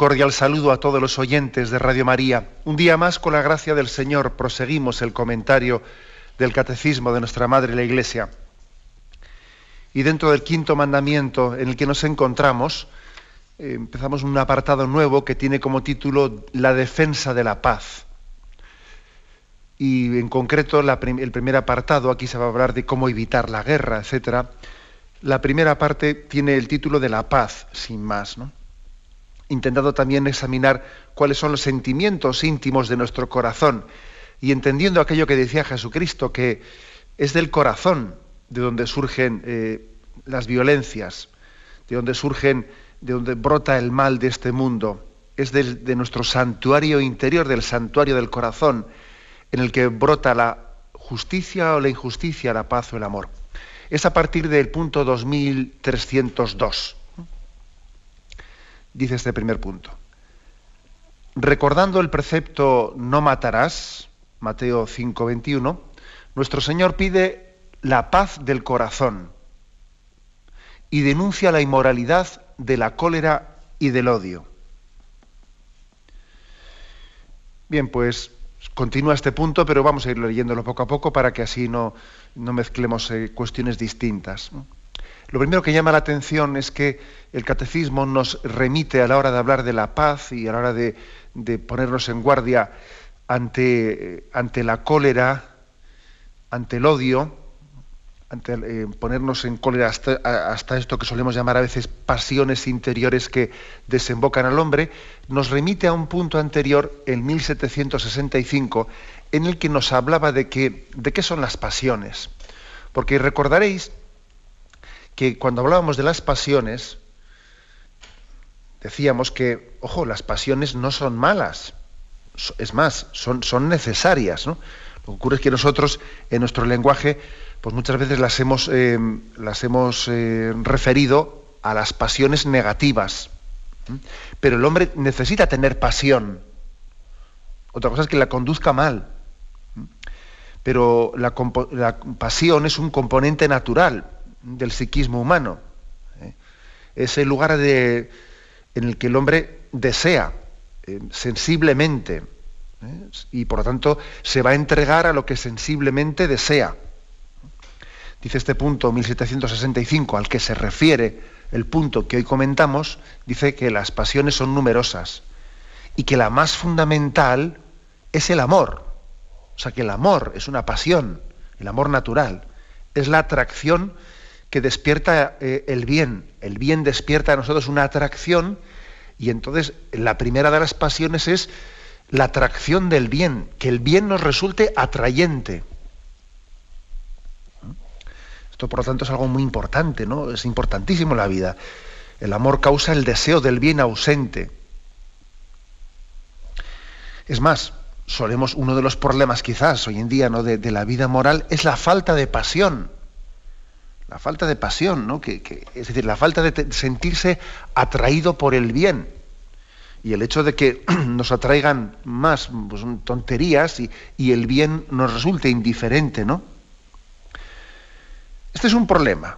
Cordial saludo a todos los oyentes de Radio María. Un día más, con la gracia del Señor, proseguimos el comentario del Catecismo de nuestra Madre la Iglesia. Y dentro del quinto mandamiento en el que nos encontramos, eh, empezamos un apartado nuevo que tiene como título La defensa de la paz. Y en concreto, el primer apartado, aquí se va a hablar de cómo evitar la guerra, etc. La primera parte tiene el título de la paz, sin más, ¿no? Intentado también examinar cuáles son los sentimientos íntimos de nuestro corazón y entendiendo aquello que decía Jesucristo, que es del corazón de donde surgen eh, las violencias, de donde surgen, de donde brota el mal de este mundo, es de nuestro santuario interior, del santuario del corazón, en el que brota la justicia o la injusticia, la paz o el amor. Es a partir del punto 2302 dice este primer punto. Recordando el precepto no matarás, Mateo 5:21, nuestro Señor pide la paz del corazón y denuncia la inmoralidad de la cólera y del odio. Bien, pues continúa este punto, pero vamos a ir leyéndolo poco a poco para que así no, mezclemos eh, cuestiones distintas. Lo primero que llama la atención es que el catecismo nos remite a la hora de hablar de la paz y a la hora de, ponernos en guardia ante, ante, la cólera, ante el odio, ante eh, ponernos en cólera hasta, esto que solemos llamar a veces pasiones interiores que desembocan al hombre, nos remite a un punto anterior, en 1765, en el que nos hablaba de, de qué son las pasiones. Porque recordaréis que cuando hablábamos de las pasiones, decíamos que, ojo, las pasiones no son malas, es más, son, son necesarias. ¿no? Lo que ocurre es que nosotros, en nuestro lenguaje, pues muchas veces las hemos, eh, las hemos eh, referido a las pasiones negativas. Pero el hombre necesita tener pasión. Otra cosa es que la conduzca mal. Pero la, la pasión es un componente natural del psiquismo humano. ¿eh? Es el lugar en el que el hombre desea eh, sensiblemente ¿eh? y por lo tanto se va a entregar a lo que sensiblemente desea. Dice este punto 1765 al que se refiere el punto que hoy comentamos, dice que las pasiones son numerosas y que la más fundamental es el amor. O sea, que el amor es una pasión, el amor natural, es la atracción que despierta eh, el bien. El bien despierta a nosotros una atracción y entonces la primera de las pasiones es la atracción del bien, que el bien nos resulte atrayente. Esto por lo tanto es algo muy importante, ¿no? Es importantísimo la vida. El amor causa el deseo del bien ausente. Es más, solemos, uno de los problemas quizás hoy en día ¿no? de la vida moral es la falta de pasión la falta de pasión, ¿no? Que, es decir, la falta de sentirse atraído por el bien. Y el hecho de que nos atraigan más pues, tonterías y, y, el bien nos resulte indiferente, ¿no? Este es un problema.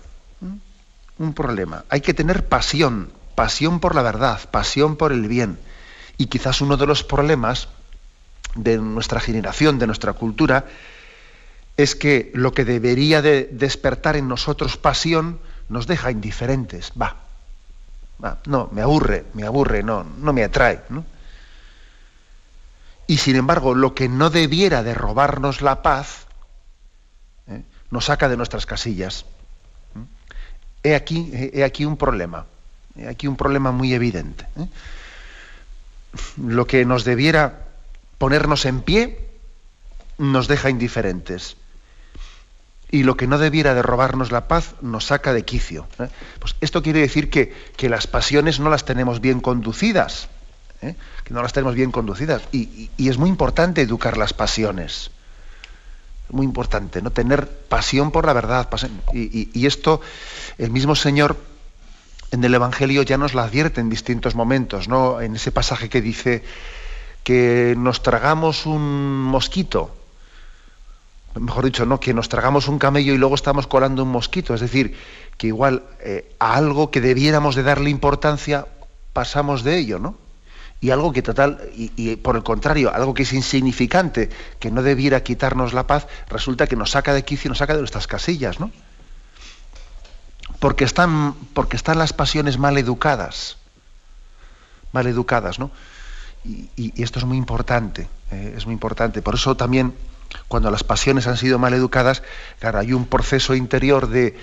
Un problema. Hay que tener pasión, pasión por la verdad, pasión por el bien. Y quizás uno de los problemas de nuestra generación, de nuestra cultura, es que lo que debería de despertar en nosotros pasión nos deja indiferentes. Va, va, no, me aburre, me aburre, no, no me atrae. Y sin embargo, lo que no debiera de robarnos la paz, ¿eh? nos saca de nuestras casillas. He aquí, he aquí un problema, he aquí un problema muy evidente. ¿eh? Lo que nos debiera ponernos en pie nos deja indiferentes y lo que no debiera de robarnos la paz nos saca de quicio. ¿eh? Pues esto quiere decir que, que, las pasiones no las tenemos bien conducidas, ¿eh? que no las tenemos bien conducidas. Y, es muy importante educar las pasiones. Muy importante, ¿no? Tener pasión por la verdad. Y, y esto, el mismo Señor en el Evangelio ya nos la advierte en distintos momentos, ¿no? En ese pasaje que dice que nos tragamos un mosquito, mejor dicho, no, que nos tragamos un camello y luego estamos colando un mosquito. Es decir, que igual eh, a algo que debiéramos de darle importancia, pasamos de ello, ¿no? Y algo que total, y, por el contrario, algo que es insignificante, que no debiera quitarnos la paz, resulta que nos saca de quicio y nos saca de nuestras casillas, ¿no? Porque están, porque están las pasiones mal educadas. Mal educadas, ¿no? Y, esto es muy importante, eh, es muy importante. Por eso también cuando las pasiones han sido mal educadas, claro, hay un proceso interior de,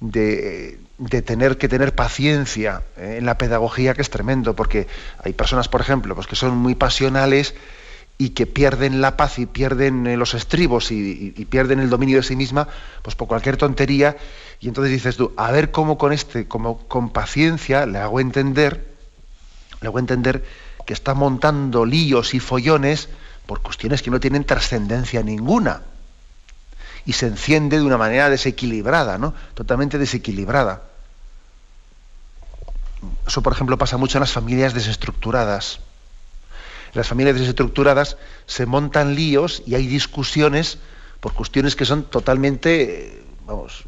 de, tener que tener paciencia eh, en la pedagogía que es tremendo, porque hay personas, por ejemplo, pues que son muy pasionales y que pierden la paz y pierden eh, los estribos y, pierden el dominio de sí misma, pues por cualquier tontería, y entonces dices tú, a ver cómo con este, como con paciencia le hago entender, le hago entender que está montando líos y follones por cuestiones que no tienen trascendencia ninguna. Y se enciende de una manera desequilibrada, ¿no? Totalmente desequilibrada. Eso, por ejemplo, pasa mucho en las familias desestructuradas. En las familias desestructuradas se montan líos y hay discusiones por cuestiones que son totalmente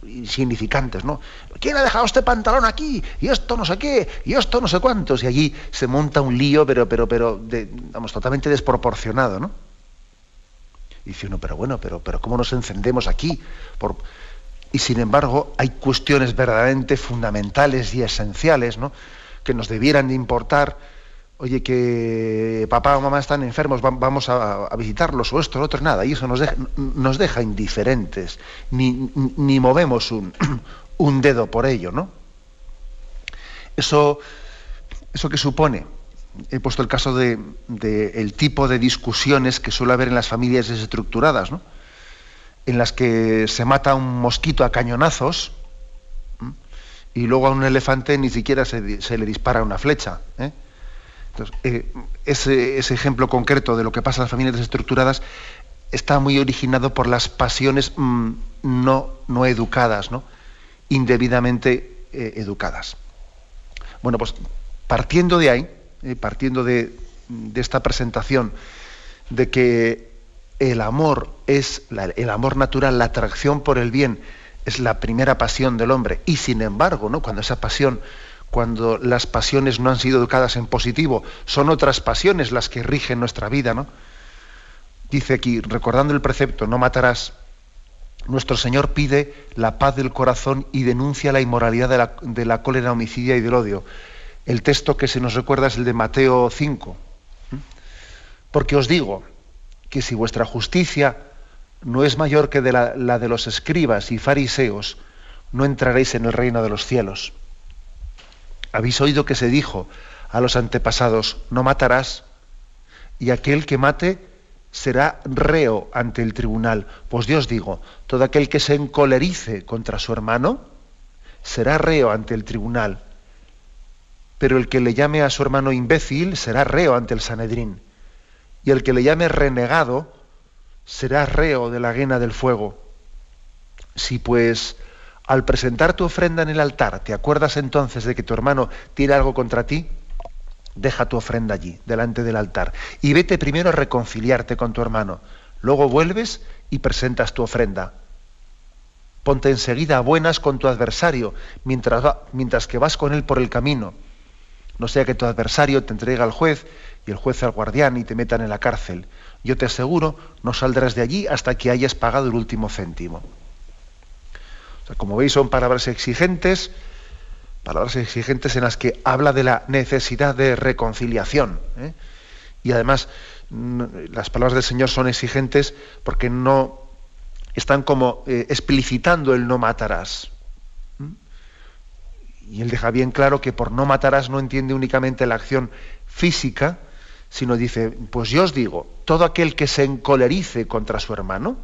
insignificantes, ¿no? ¿Quién ha dejado este pantalón aquí? Y esto no sé qué, y esto no sé cuántos. Y allí se monta un lío, pero, pero, pero, vamos, totalmente desproporcionado, ¿no? Y dice uno, pero bueno, pero, pero ¿cómo nos encendemos aquí? Por... Y sin embargo, hay cuestiones verdaderamente fundamentales y esenciales, ¿no? Que nos debieran de importar oye, que papá o mamá están enfermos, vamos a, visitarlos, o esto, o otro, nada, y eso nos deja, indiferentes, ni, movemos un, dedo por ello, ¿no? Eso, que supone, he puesto el caso de, el tipo de discusiones que suele haber en las familias desestructuradas, ¿no? en las que se mata un mosquito a cañonazos y luego a un elefante ni siquiera se, se le dispara una flecha. ¿eh? Eh, ese, ejemplo concreto de lo que pasa en las familias desestructuradas está muy originado por las pasiones mm, no, no, educadas, ¿no? indebidamente eh, educadas. Bueno, pues partiendo de ahí, eh, partiendo de, esta presentación, de que el amor es el amor natural, la atracción por el bien es la primera pasión del hombre, y sin embargo, ¿no? cuando esa pasión cuando las pasiones no han sido educadas en positivo, son otras pasiones las que rigen nuestra vida, ¿no? Dice aquí, recordando el precepto, no matarás, nuestro Señor pide la paz del corazón y denuncia la inmoralidad de la, de la cólera homicidia y del odio. El texto que se nos recuerda es el de Mateo 5. Porque os digo que si vuestra justicia no es mayor que de la, la de los escribas y fariseos, no entraréis en el reino de los cielos. Habéis oído que se dijo a los antepasados, no matarás, y aquel que mate será reo ante el tribunal. Pues Dios digo, todo aquel que se encolerice contra su hermano será reo ante el tribunal. Pero el que le llame a su hermano imbécil será reo ante el Sanedrín. Y el que le llame renegado será reo de la guena del fuego. Si pues al presentar tu ofrenda en el altar, ¿te acuerdas entonces de que tu hermano tiene algo contra ti? Deja tu ofrenda allí, delante del altar, y vete primero a reconciliarte con tu hermano. Luego vuelves y presentas tu ofrenda. Ponte enseguida a buenas con tu adversario, mientras, mientras que vas con él por el camino. No sea que tu adversario te entregue al juez y el juez al guardián y te metan en la cárcel. Yo te aseguro, no saldrás de allí hasta que hayas pagado el último céntimo como veis, son palabras exigentes, palabras exigentes en las que habla de la necesidad de reconciliación. ¿eh? Y además, las palabras del Señor son exigentes porque no están como eh, explicitando el no matarás. Y él deja bien claro que por no matarás no entiende únicamente la acción física, sino dice, pues yo os digo, todo aquel que se encolerice contra su hermano,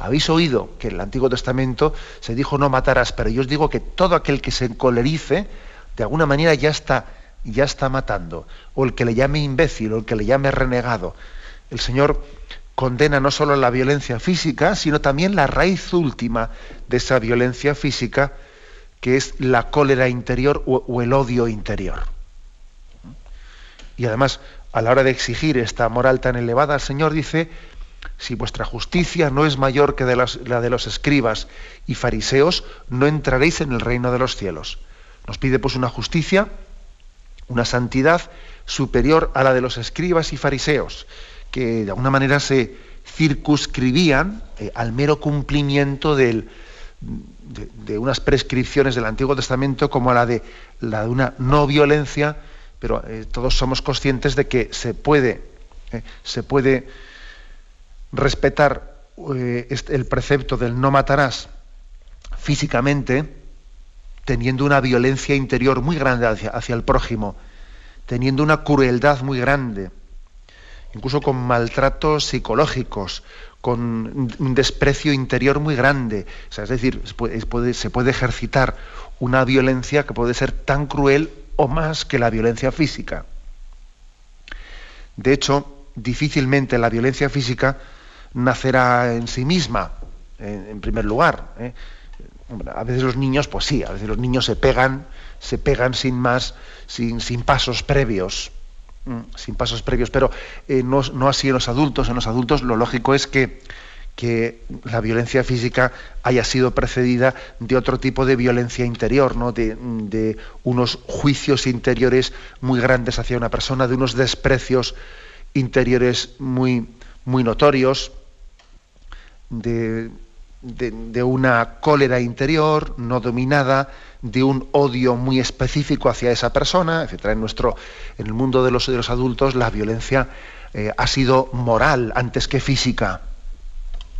Habéis oído que en el Antiguo Testamento se dijo no matarás, pero yo os digo que todo aquel que se encolerice, de alguna manera ya está, ya está matando. O el que le llame imbécil, o el que le llame renegado. El Señor condena no solo la violencia física, sino también la raíz última de esa violencia física, que es la cólera interior o, o el odio interior. Y además, a la hora de exigir esta moral tan elevada, el Señor dice, si vuestra justicia no es mayor que la de los escribas y fariseos, no entraréis en el reino de los cielos. Nos pide pues una justicia, una santidad superior a la de los escribas y fariseos, que de alguna manera se circunscribían eh, al mero cumplimiento de, unas prescripciones del Antiguo Testamento como la de, la de una no violencia, pero eh, todos somos conscientes de que se puede, eh, se puede respetar eh, el precepto del no matarás físicamente, teniendo una violencia interior muy grande hacia, hacia, el prójimo, teniendo una crueldad muy grande, incluso con maltratos psicológicos, con un desprecio interior muy grande. es decir, se puede ejercitar una violencia que puede ser tan cruel o más que la violencia física. De hecho, difícilmente la violencia física nacerá en sí misma, en, primer lugar. ¿eh? A veces los niños, pues sí, a veces los niños se pegan, se pegan sin más, sin, sin pasos previos, sin pasos previos, pero eh, no, así en los adultos. En los adultos lo lógico es que, que la violencia física haya sido precedida de otro tipo de violencia interior, ¿no? de, de, unos juicios interiores muy grandes hacia una persona, de unos desprecios interiores muy, muy notorios, de, una cólera interior no dominada, de un odio muy específico hacia esa persona, etc. En, nuestro, en el mundo de los, de los adultos la violencia eh, ha sido moral antes que física.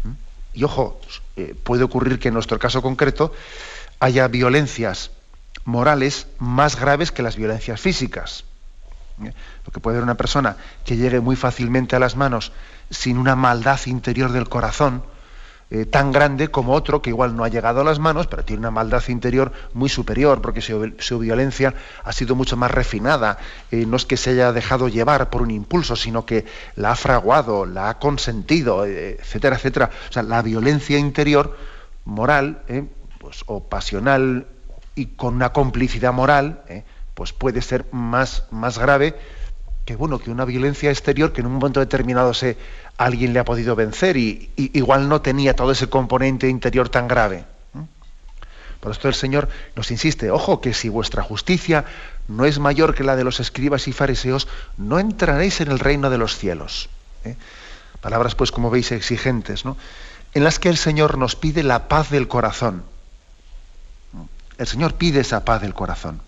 ¿Mm? Y ojo, eh, puede ocurrir que en nuestro caso concreto haya violencias morales más graves que las violencias físicas. ¿Eh? Lo que puede ser una persona que llegue muy fácilmente a las manos sin una maldad interior del corazón, eh, tan grande como otro que igual no ha llegado a las manos, pero tiene una maldad interior muy superior, porque su, violencia ha sido mucho más refinada. Eh, no es que se haya dejado llevar por un impulso, sino que la ha fraguado, la ha consentido, eh, etcétera, etcétera. O sea, la violencia interior, moral, pues, o pasional y con una complicidad moral, pues puede ser más, más grave que bueno, que una violencia exterior que en un momento determinado se alguien le ha podido vencer y, igual no tenía todo ese componente interior tan grave. Por esto el Señor nos insiste, ojo, que si vuestra justicia no es mayor que la de los escribas y fariseos, no entraréis en el reino de los cielos. ¿eh? Palabras, pues, como veis, exigentes, ¿no? en las que el Señor nos pide la paz del corazón. El Señor pide esa paz del corazón.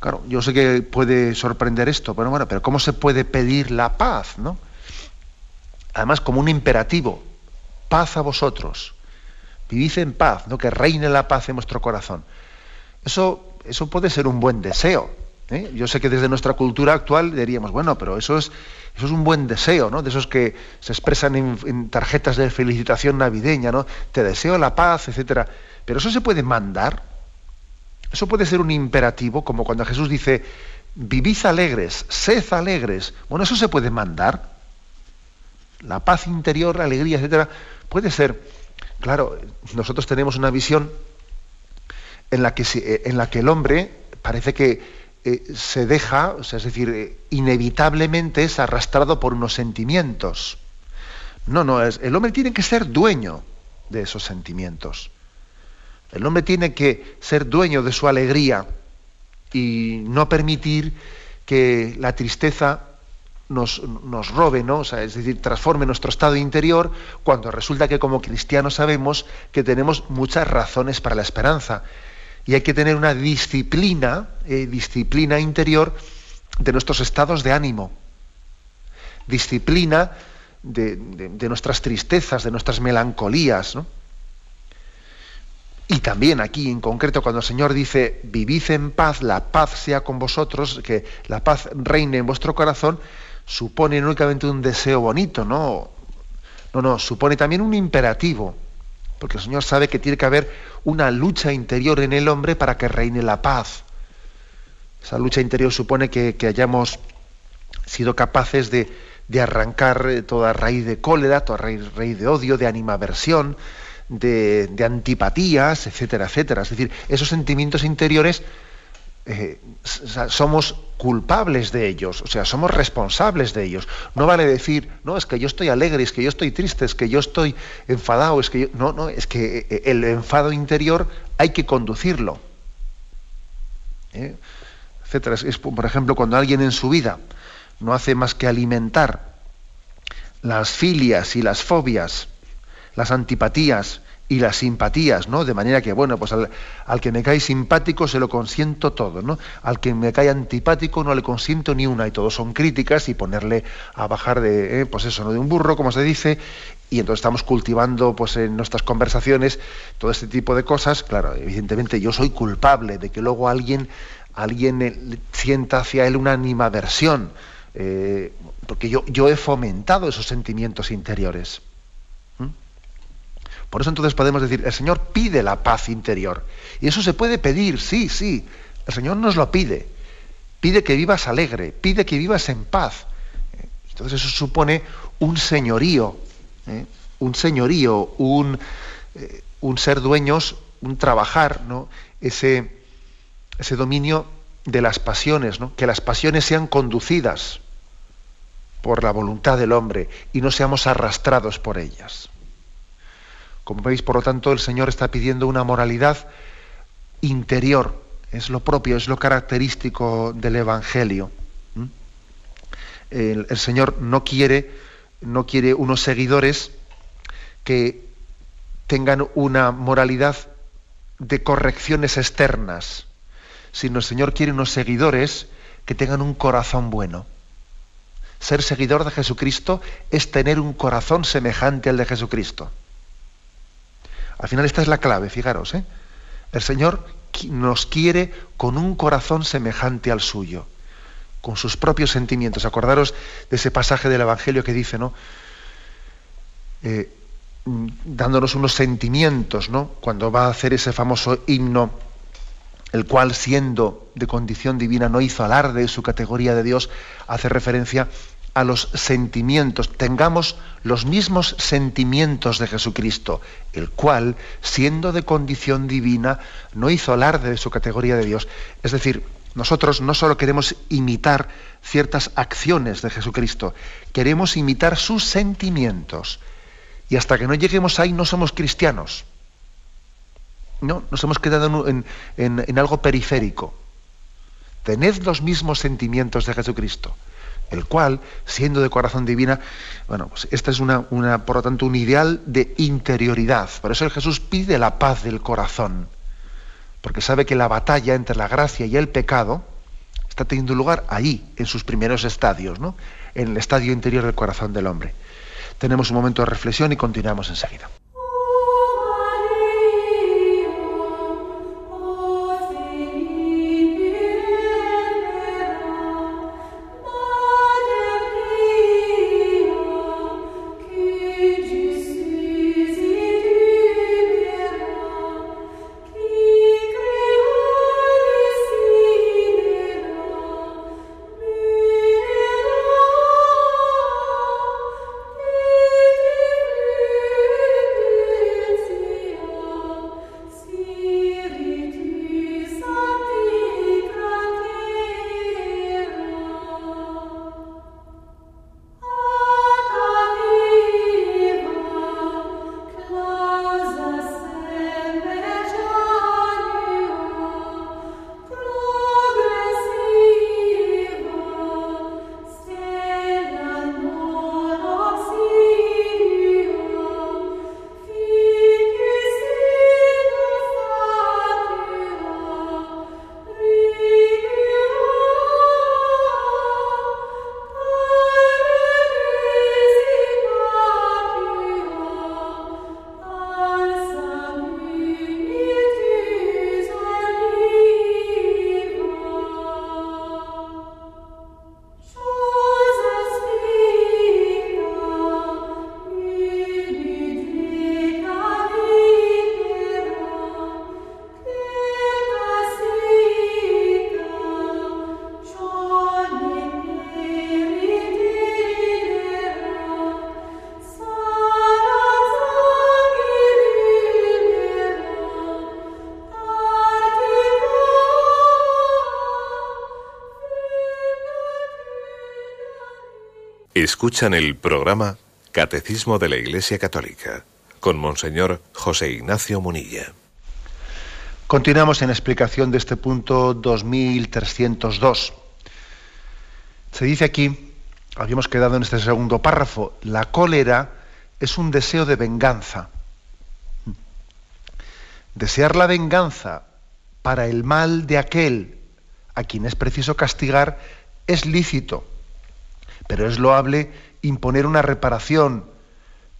Claro, yo sé que puede sorprender esto, pero bueno, pero ¿cómo se puede pedir la paz, no? además como un imperativo, paz a vosotros, vivid en paz, ¿no? que reine la paz en vuestro corazón. Eso, eso puede ser un buen deseo. ¿eh? Yo sé que desde nuestra cultura actual diríamos, bueno, pero eso es, eso es un buen deseo, ¿no? de esos que se expresan en, tarjetas de felicitación navideña, ¿no? te deseo la paz, etc. Pero eso se puede mandar. Eso puede ser un imperativo, como cuando Jesús dice, vivid alegres, sed alegres. Bueno, eso se puede mandar la paz interior, la alegría, etcétera, puede ser, claro, nosotros tenemos una visión en la que, eh, en la que el hombre parece que eh, se deja, o sea, es decir, eh, inevitablemente es arrastrado por unos sentimientos. No, no, es, el hombre tiene que ser dueño de esos sentimientos. El hombre tiene que ser dueño de su alegría y no permitir que la tristeza nos, robe, ¿no? es decir, transforme nuestro estado interior cuando resulta que como cristianos sabemos que tenemos muchas razones para la esperanza. Y hay que tener una disciplina, eh, disciplina interior de nuestros estados de ánimo, disciplina de, nuestras tristezas, de nuestras melancolías. Y también aquí en concreto cuando el Señor dice, vivid en paz, la paz sea con vosotros, que la paz reine en vuestro corazón, supone únicamente un deseo bonito, ¿no? No, no, supone también un imperativo, porque el Señor sabe que tiene que haber una lucha interior en el hombre para que reine la paz. Esa lucha interior supone que, hayamos sido capaces de, arrancar eh, toda raíz de cólera, toda raíz, de odio, de animaversión, de, antipatías, etcétera, etcétera. Es decir, esos sentimientos interiores eh, somos culpables de ellos, o sea, somos responsables de ellos. No vale decir, no, es que yo estoy alegre, es que yo estoy triste, es que yo estoy enfadado, es que yo... No, no, es que eh, el enfado interior hay que conducirlo. ¿eh? Etcétera. Es, por ejemplo, cuando alguien en su vida no hace más que alimentar las filias y las fobias, las antipatías y las simpatías, ¿no? De manera que, bueno, pues al, que me cae simpático se lo consiento todo, ¿no? Al que me cae antipático no le consiento ni una y todo son críticas y ponerle a bajar de, eh, pues eso, ¿no? De un burro, como se dice, y entonces estamos cultivando, pues en nuestras conversaciones todo este tipo de cosas. Claro, evidentemente yo soy culpable de que luego alguien, alguien eh, sienta hacia él una animaversión, eh, porque yo, yo he fomentado esos sentimientos interiores. Por eso entonces podemos decir, el Señor pide la paz interior. Y eso se puede pedir, sí, sí. El Señor nos lo pide. Pide que vivas alegre, pide que vivas en paz. Entonces eso supone un señorío, ¿eh? un señorío, un, eh, un, ser dueños, un trabajar, ¿no? ese, ese dominio de las pasiones, ¿no? que las pasiones sean conducidas por la voluntad del hombre y no seamos arrastrados por ellas. Como veis, por lo tanto, el Señor está pidiendo una moralidad interior. Es lo propio, es lo característico del Evangelio. El, Señor no quiere, no quiere unos seguidores que tengan una moralidad de correcciones externas, sino el Señor quiere unos seguidores que tengan un corazón bueno. Ser seguidor de Jesucristo es tener un corazón semejante al de Jesucristo. Al final esta es la clave, fijaros. ¿eh? El Señor nos quiere con un corazón semejante al suyo, con sus propios sentimientos. Acordaros de ese pasaje del Evangelio que dice, ¿no? Eh, dándonos unos sentimientos, ¿no? Cuando va a hacer ese famoso himno, el cual siendo de condición divina no hizo alarde de su categoría de Dios, hace referencia a los sentimientos, tengamos los mismos sentimientos de Jesucristo, el cual, siendo de condición divina, no hizo alarde de su categoría de Dios. Es decir, nosotros no solo queremos imitar ciertas acciones de Jesucristo, queremos imitar sus sentimientos. Y hasta que no lleguemos ahí no somos cristianos. No, nos hemos quedado en, en algo periférico. Tened los mismos sentimientos de Jesucristo el cual, siendo de corazón divina, bueno, pues esta es una, una, por lo tanto, un ideal de interioridad. Por eso Jesús pide la paz del corazón, porque sabe que la batalla entre la gracia y el pecado está teniendo lugar ahí, en sus primeros estadios, ¿no? en el estadio interior del corazón del hombre. Tenemos un momento de reflexión y continuamos enseguida. Escuchan el programa Catecismo de la Iglesia Católica con Monseñor José Ignacio Munilla. Continuamos en explicación de este punto 2302. Se dice aquí, habíamos quedado en este segundo párrafo, la cólera es un deseo de venganza. Desear la venganza para el mal de aquel a quien es preciso castigar es lícito pero es loable imponer una reparación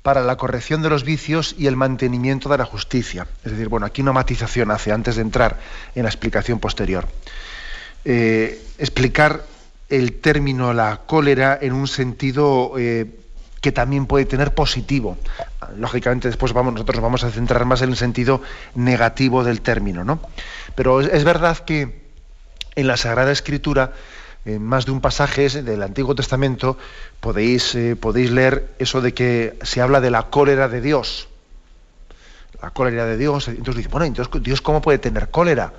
para la corrección de los vicios y el mantenimiento de la justicia. Es decir, bueno, aquí una matización hace antes de entrar en la explicación posterior. Eh, explicar el término la cólera en un sentido eh, que también puede tener positivo. Lógicamente después vamos, nosotros vamos a centrar más en el sentido negativo del término, ¿no? Pero es verdad que en la Sagrada Escritura en más de un pasaje del Antiguo Testamento podéis, eh, podéis leer eso de que se habla de la cólera de Dios. La cólera de Dios. Entonces dice, bueno, Dios cómo puede tener cólera?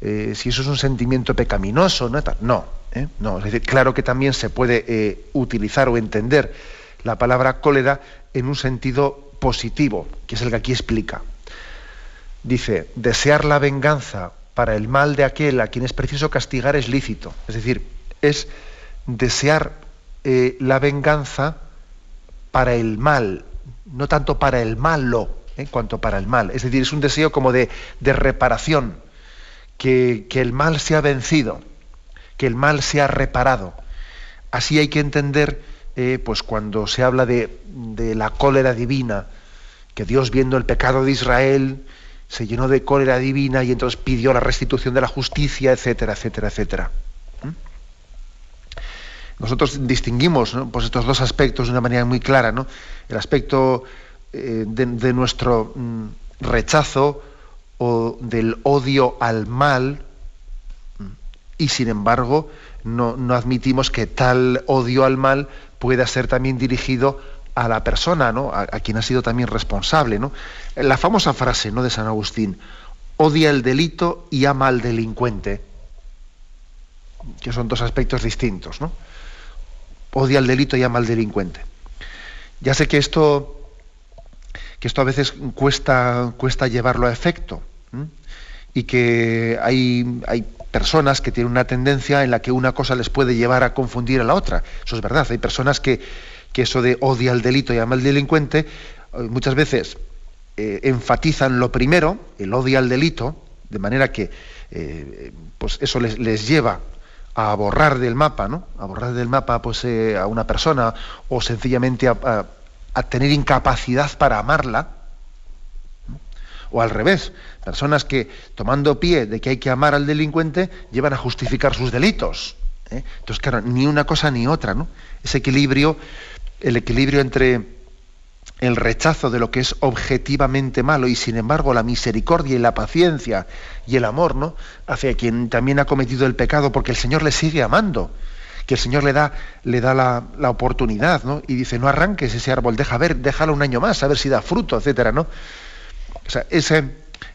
Eh, si eso es un sentimiento pecaminoso, no, no, ¿eh? no es decir, claro que también se puede utilizar o entender la palabra cólera en un sentido positivo, que es el que aquí explica. Dice, desear la venganza para el mal de aquel a quien es preciso castigar es lícito. Es decir, es desear eh, la venganza para el mal, no tanto para el malo, eh, cuanto para el mal. Es decir, es un deseo como de, reparación, que, el mal sea vencido, que el mal sea reparado. Así hay que entender, eh, pues cuando se habla de, de la cólera divina, que Dios viendo el pecado de Israel, se llenó de cólera divina y entonces pidió la restitución de la justicia, etcétera, etcétera, etcétera. ¿Mm? Nosotros distinguimos pues estos dos aspectos de una manera muy clara, ¿no? El aspecto eh, de, nuestro mm, rechazo o del odio al mal, y sin embargo no, no admitimos que tal odio al mal pueda ser también dirigido a la persona, ¿no? a, quien ha sido también responsable. ¿no? La famosa frase ¿no? de San Agustín, odia el delito y ama al delincuente, que son dos aspectos distintos. ¿no? Odia el delito y ama al delincuente. Ya sé que esto, que esto a veces cuesta, cuesta llevarlo a efecto y que hay, hay personas que tienen una tendencia en la que una cosa les puede llevar a confundir a la otra. Eso es verdad. Hay personas que, que eso de odia al delito y ama al delincuente, eh, muchas veces eh, enfatizan lo primero, el odio al delito, de manera que eh, pues eso les, lleva a borrar del mapa, ¿no? A borrar del mapa pues, a una persona o sencillamente a, tener incapacidad para amarla. O al revés, personas que tomando pie de que hay que amar al delincuente llevan a justificar sus delitos. Entonces, claro, ni una cosa ni otra, ¿no? Ese equilibrio el equilibrio entre el rechazo de lo que es objetivamente malo y sin embargo la misericordia y la paciencia y el amor ¿no? hacia quien también ha cometido el pecado porque el Señor le sigue amando, que el Señor le da, le da la, oportunidad ¿no? y dice no arranques ese árbol, deja ver, déjalo un año más, a ver si da fruto, etcétera, ¿no? O sea, ese,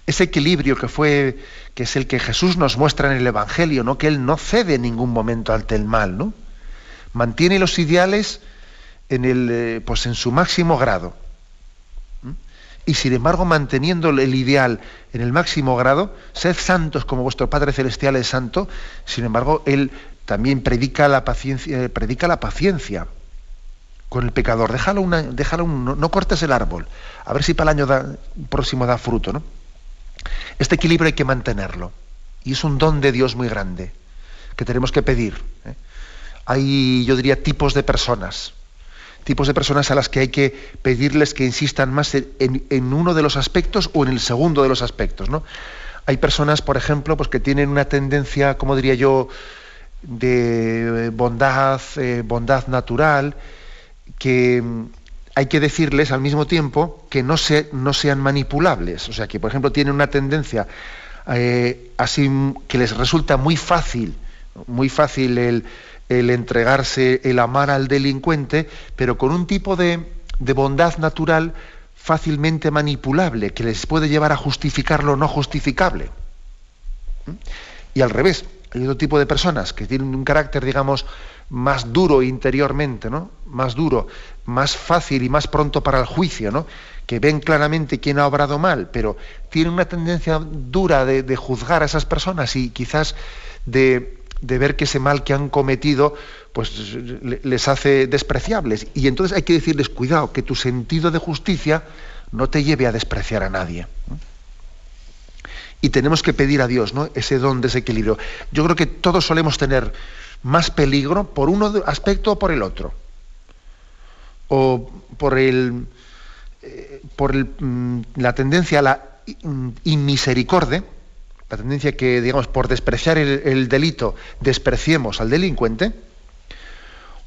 ese equilibrio que fue, que es el que Jesús nos muestra en el Evangelio, ¿no? que Él no cede en ningún momento ante el mal, ¿no? Mantiene los ideales en, el, eh, pues en su máximo grado. Y sin embargo, manteniendo el ideal en el máximo grado, sed santos como vuestro Padre Celestial es santo, sin embargo, Él también predica la paciencia, eh, predica la paciencia con el pecador. Déjalo, una, déjalo no, cortes el árbol, a ver si para el año próximo da fruto. ¿no? Este equilibrio hay que mantenerlo. Y es un don de Dios muy grande que tenemos que pedir. ¿eh? Hay, yo diría, tipos de personas tipos de personas a las que hay que pedirles que insistan más en, uno de los aspectos o en el segundo de los aspectos. ¿no? Hay personas, por ejemplo, pues que tienen una tendencia, como diría yo, de bondad, eh, bondad natural, que mm, hay que decirles al mismo tiempo que no, se, no sean manipulables. O sea, que por ejemplo tienen una tendencia eh, así que les resulta muy fácil, muy fácil el, el entregarse, el amar al delincuente, pero con un tipo de, bondad natural fácilmente manipulable, que les puede llevar a justificar lo no justificable. Y al revés, Hay otro tipo de personas que tienen un carácter, digamos, más duro interiormente, ¿no? Más duro, más fácil y más pronto para el juicio, ¿no? Que ven claramente quién ha obrado mal, pero tienen una tendencia dura de, juzgar a esas personas y quizás de, de, ver que ese mal que han cometido pues les hace despreciables. Y entonces hay que decirles, cuidado, que tu sentido de justicia no te lleve a despreciar a nadie. Y tenemos que pedir a Dios ¿no? ese don de ese equilibrio. Yo creo que todos solemos tener más peligro por uno aspecto o por el otro. O por el eh, por mm, la tendencia a la inmisericordia, la tendencia que, digamos, por despreciar el, delito, despreciemos al delincuente,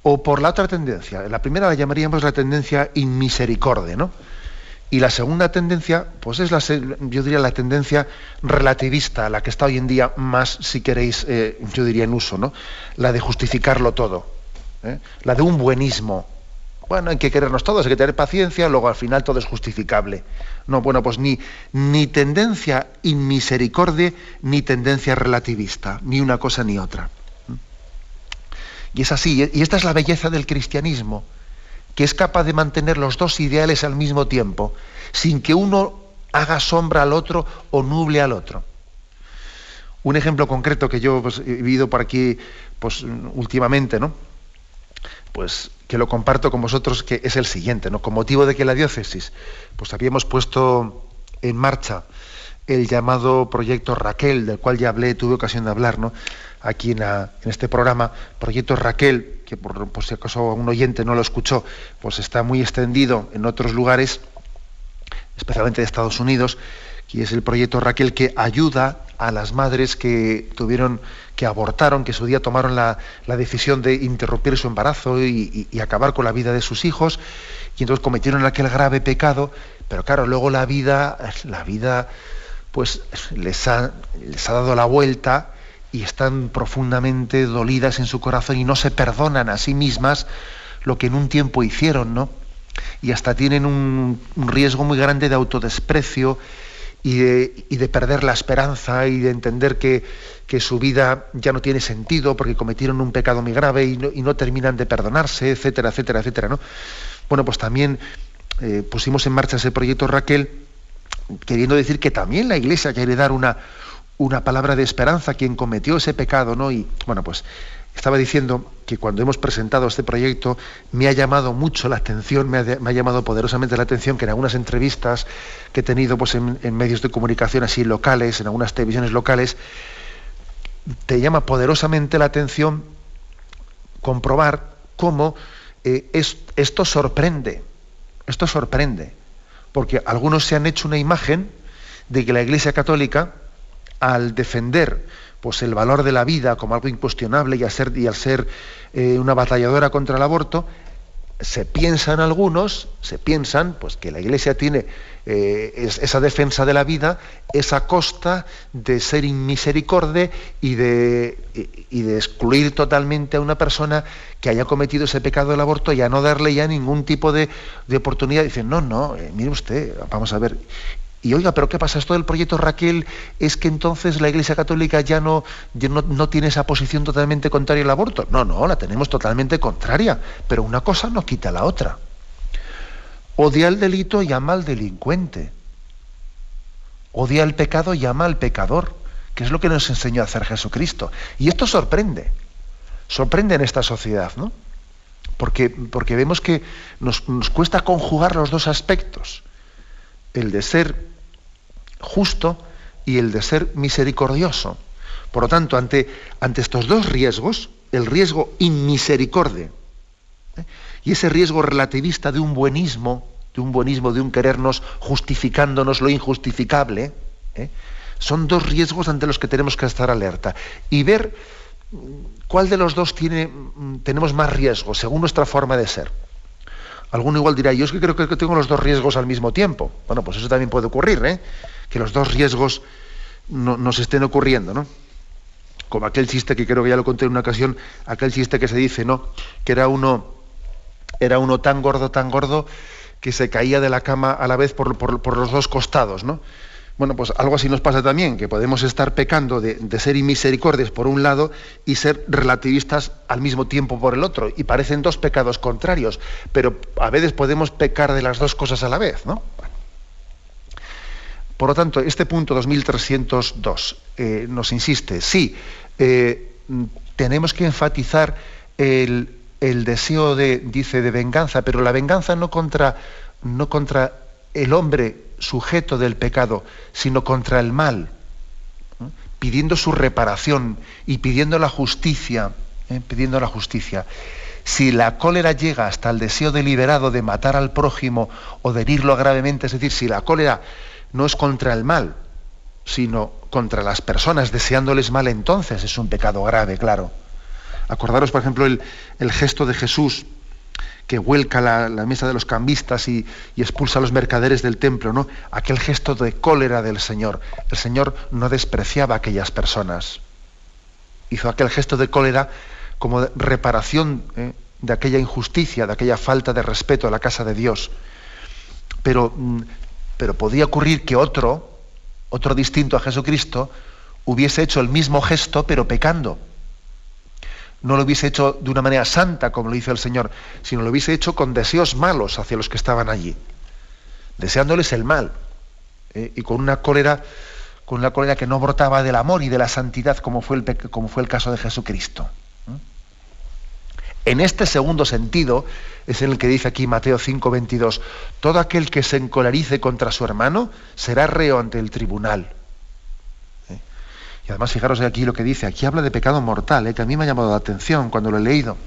o por la otra tendencia. La primera la llamaríamos la tendencia inmisericordia, ¿no? Y la segunda tendencia, pues es la, yo diría la tendencia relativista, la que está hoy en día más, si queréis, eh, yo diría en uso, ¿no? La de justificarlo todo, ¿eh? la de un buenismo. Bueno, hay que querernos todos, hay que tener paciencia, luego al final todo es justificable. No, bueno, pues ni, ni tendencia inmisericordia, ni tendencia relativista, ni una cosa ni otra. Y es así, y esta es la belleza del cristianismo que es capaz de mantener los dos ideales al mismo tiempo, sin que uno haga sombra al otro o nuble al otro. Un ejemplo concreto que yo pues, he vivido por aquí pues, últimamente, ¿no? Pues que lo comparto con vosotros, que es el siguiente, ¿no? Con motivo de que la diócesis, pues habíamos puesto en marcha el llamado proyecto Raquel, del cual ya hablé, tuve ocasión de hablar, ¿no? aquí en, este programa, Proyecto Raquel, que por, si acaso un oyente no lo escuchó, pues está muy extendido en otros lugares, especialmente de Estados Unidos, que es el proyecto Raquel que ayuda a las madres que tuvieron, que abortaron, que su día tomaron la, decisión de interrumpir su embarazo y, acabar con la vida de sus hijos, y entonces cometieron aquel grave pecado, pero claro, luego la vida, la vida, pues les ha, les ha dado la vuelta y están profundamente dolidas en su corazón y no se perdonan a sí mismas lo que en un tiempo hicieron, ¿no? Y hasta tienen un, riesgo muy grande de autodesprecio y de, perder la esperanza y de entender que, su vida ya no tiene sentido porque cometieron un pecado muy grave y no, terminan de perdonarse, etcétera, etcétera, etcétera, ¿no? Bueno, pues también eh, pusimos en marcha ese proyecto Raquel, queriendo decir que también la Iglesia quiere dar una, una palabra de esperanza a quien cometió ese pecado, ¿no? Y bueno, pues estaba diciendo que cuando hemos presentado este proyecto me ha llamado mucho la atención, me ha, llamado poderosamente la atención que en algunas entrevistas que he tenido pues, en, medios de comunicación así locales, en algunas televisiones locales, te llama poderosamente la atención comprobar cómo eh, esto sorprende, esto sorprende, porque algunos se han hecho una imagen de que la Iglesia Católica, al defender pues, el valor de la vida como algo incuestionable y, ser, y al ser eh, una batalladora contra el aborto, se piensan algunos, se piensan pues, que la Iglesia tiene eh, esa defensa de la vida, esa costa de ser inmisericordia y de, y, de excluir totalmente a una persona que haya cometido ese pecado del aborto y a no darle ya ningún tipo de, oportunidad. Dicen, no, no, eh, mire usted, vamos a ver, y oiga, pero ¿qué pasa? Esto del proyecto Raquel es que entonces la Iglesia Católica ya no, no, tiene esa posición totalmente contraria al aborto. No, no, la tenemos totalmente contraria, pero una cosa no quita la otra. Odia el delito y al delincuente. Odia el pecado y al pecador, que es lo que nos enseñó a hacer Jesucristo. Y esto sorprende, sorprende en esta sociedad, ¿no? Porque, porque vemos que nos, nos cuesta conjugar los dos aspectos el de ser justo y el de ser misericordioso. Por lo tanto, ante, ante estos dos riesgos, el riesgo inmisericordia ¿eh? y ese riesgo relativista de un buenismo, de un buenismo, de un querernos justificándonos lo injustificable, ¿eh? son dos riesgos ante los que tenemos que estar alerta y ver cuál de los dos tiene, tenemos más riesgo según nuestra forma de ser. Alguno igual dirá, yo es que creo que tengo los dos riesgos al mismo tiempo. Bueno, pues eso también puede ocurrir, ¿eh? que los dos riesgos no, nos estén ocurriendo, ¿no? Como aquel chiste que creo que ya lo conté en una ocasión, aquel chiste que se dice, ¿no? Que era uno, era uno tan gordo, tan gordo, que se caía de la cama a la vez por, los dos costados, ¿no? Bueno, pues algo así nos pasa también, que podemos estar pecando de, ser inmisericordias por un lado y ser relativistas al mismo tiempo por el otro. Y parecen dos pecados contrarios, pero a veces podemos pecar de las dos cosas a la vez, ¿no? Por lo tanto, este punto 2302 eh, nos insiste, sí, eh, tenemos que enfatizar el, el, deseo de, dice, de venganza, pero la venganza no contra, no contra el hombre sujeto del pecado, sino contra el mal, pidiendo su reparación y pidiendo la justicia, ¿eh? pidiendo la justicia. Si la cólera llega hasta el deseo deliberado de matar al prójimo o de herirlo gravemente, es decir, si la cólera no es contra el mal, sino contra las personas deseándoles mal, entonces es un pecado grave, claro. Acordaros, por ejemplo, el gesto de Jesús que vuelca la, mesa de los cambistas y, expulsa a los mercaderes del templo, ¿no? Aquel gesto de cólera del Señor. El Señor no despreciaba a aquellas personas. Hizo aquel gesto de cólera como reparación ¿eh? de aquella injusticia, de aquella falta de respeto a la casa de Dios. Pero, mm, pero podía ocurrir que otro, otro distinto a Jesucristo, hubiese hecho el mismo gesto, pero pecando no lo hubiese hecho de una manera santa como lo hizo el Señor, sino lo hubiese hecho con deseos malos hacia los que estaban allí, deseándoles el mal ¿eh? y con una cólera, con una cólera que no brotaba del amor y de la santidad como fue el, como fue el caso de Jesucristo. En este segundo sentido es en el que dice aquí Mateo 5:22, todo aquel que se encolarice contra su hermano será reo ante el tribunal. Y además, fijaros aquí lo que dice, aquí habla de pecado mortal, ¿eh? que a mí me ha llamado la atención cuando lo he leído.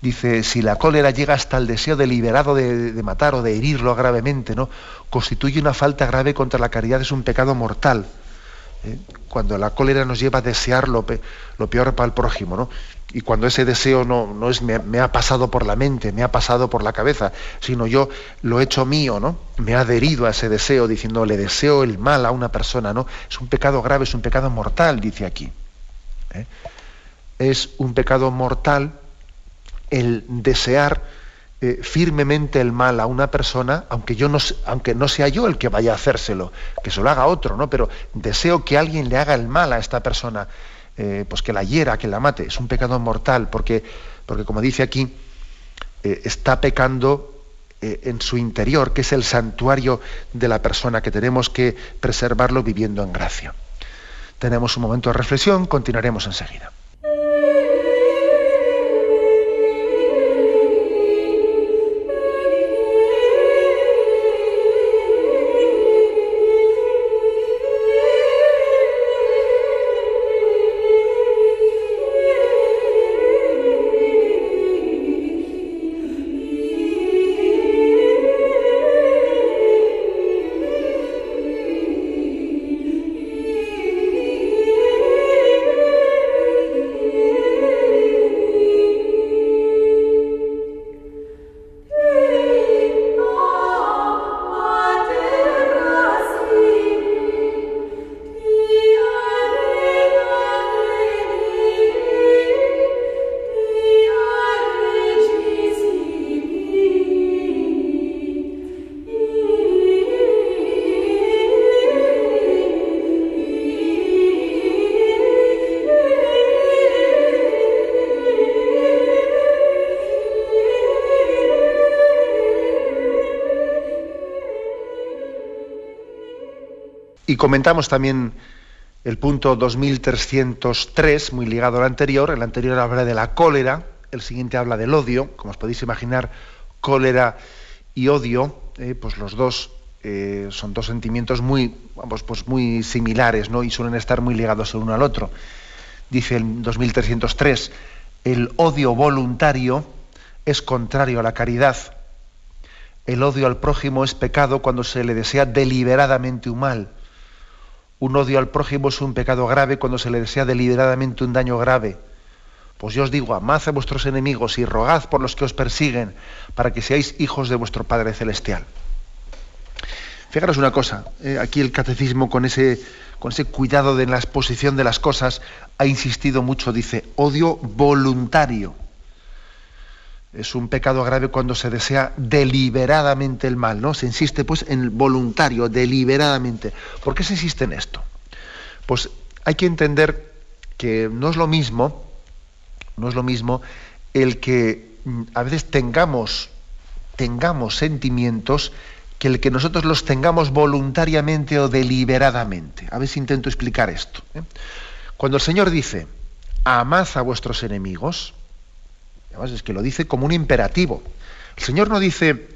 Dice, si la cólera llega hasta el deseo deliberado de, matar o de herirlo gravemente, ¿no? constituye una falta grave contra la caridad, es un pecado mortal. ¿eh? Cuando la cólera nos lleva a desear lo, lo peor para el prójimo. ¿no? Y cuando ese deseo no, no es me, ha pasado por la mente, me ha pasado por la cabeza, sino yo lo he hecho mío, ¿no? Me ha adherido a ese deseo diciendo le deseo el mal a una persona, ¿no? Es un pecado grave, es un pecado mortal, dice aquí. ¿eh? Es un pecado mortal el desear eh, firmemente el mal a una persona, aunque yo no, aunque no sea yo el que vaya a hacérselo, que se lo haga otro, ¿no? Pero deseo que alguien le haga el mal a esta persona eh, pues que la hiera, que la mate. Es un pecado mortal porque, porque como dice aquí, eh, está pecando eh, en su interior, que es el santuario de la persona, que tenemos que preservarlo viviendo en gracia. Tenemos un momento de reflexión, continuaremos enseguida. Comentamos también el punto 2303, muy ligado al anterior. El anterior habla de la cólera, el siguiente habla del odio. Como os podéis imaginar, cólera y odio, eh, pues los dos eh, son dos sentimientos muy, vamos, pues muy similares, ¿no? Y suelen estar muy ligados el uno al otro. Dice el 2303, el odio voluntario es contrario a la caridad. El odio al prójimo es pecado cuando se le desea deliberadamente un mal un odio al prójimo es un pecado grave cuando se le desea deliberadamente un daño grave. Pues yo os digo, amad a vuestros enemigos y rogad por los que os persiguen, para que seáis hijos de vuestro Padre Celestial. Fijaros una cosa, eh, aquí el catecismo con ese, con ese cuidado de la exposición de las cosas ha insistido mucho, dice, odio voluntario. Es un pecado grave cuando se desea deliberadamente el mal, ¿no? Se insiste pues en voluntario, deliberadamente. ¿Por qué se insiste en esto? Pues hay que entender que no es lo mismo, no es lo mismo el que mm, a veces tengamos, tengamos sentimientos que el que nosotros los tengamos voluntariamente o deliberadamente. A ver si intento explicar esto. ¿eh? Cuando el Señor dice, amad a vuestros enemigos, es que lo dice como un imperativo. El Señor no dice,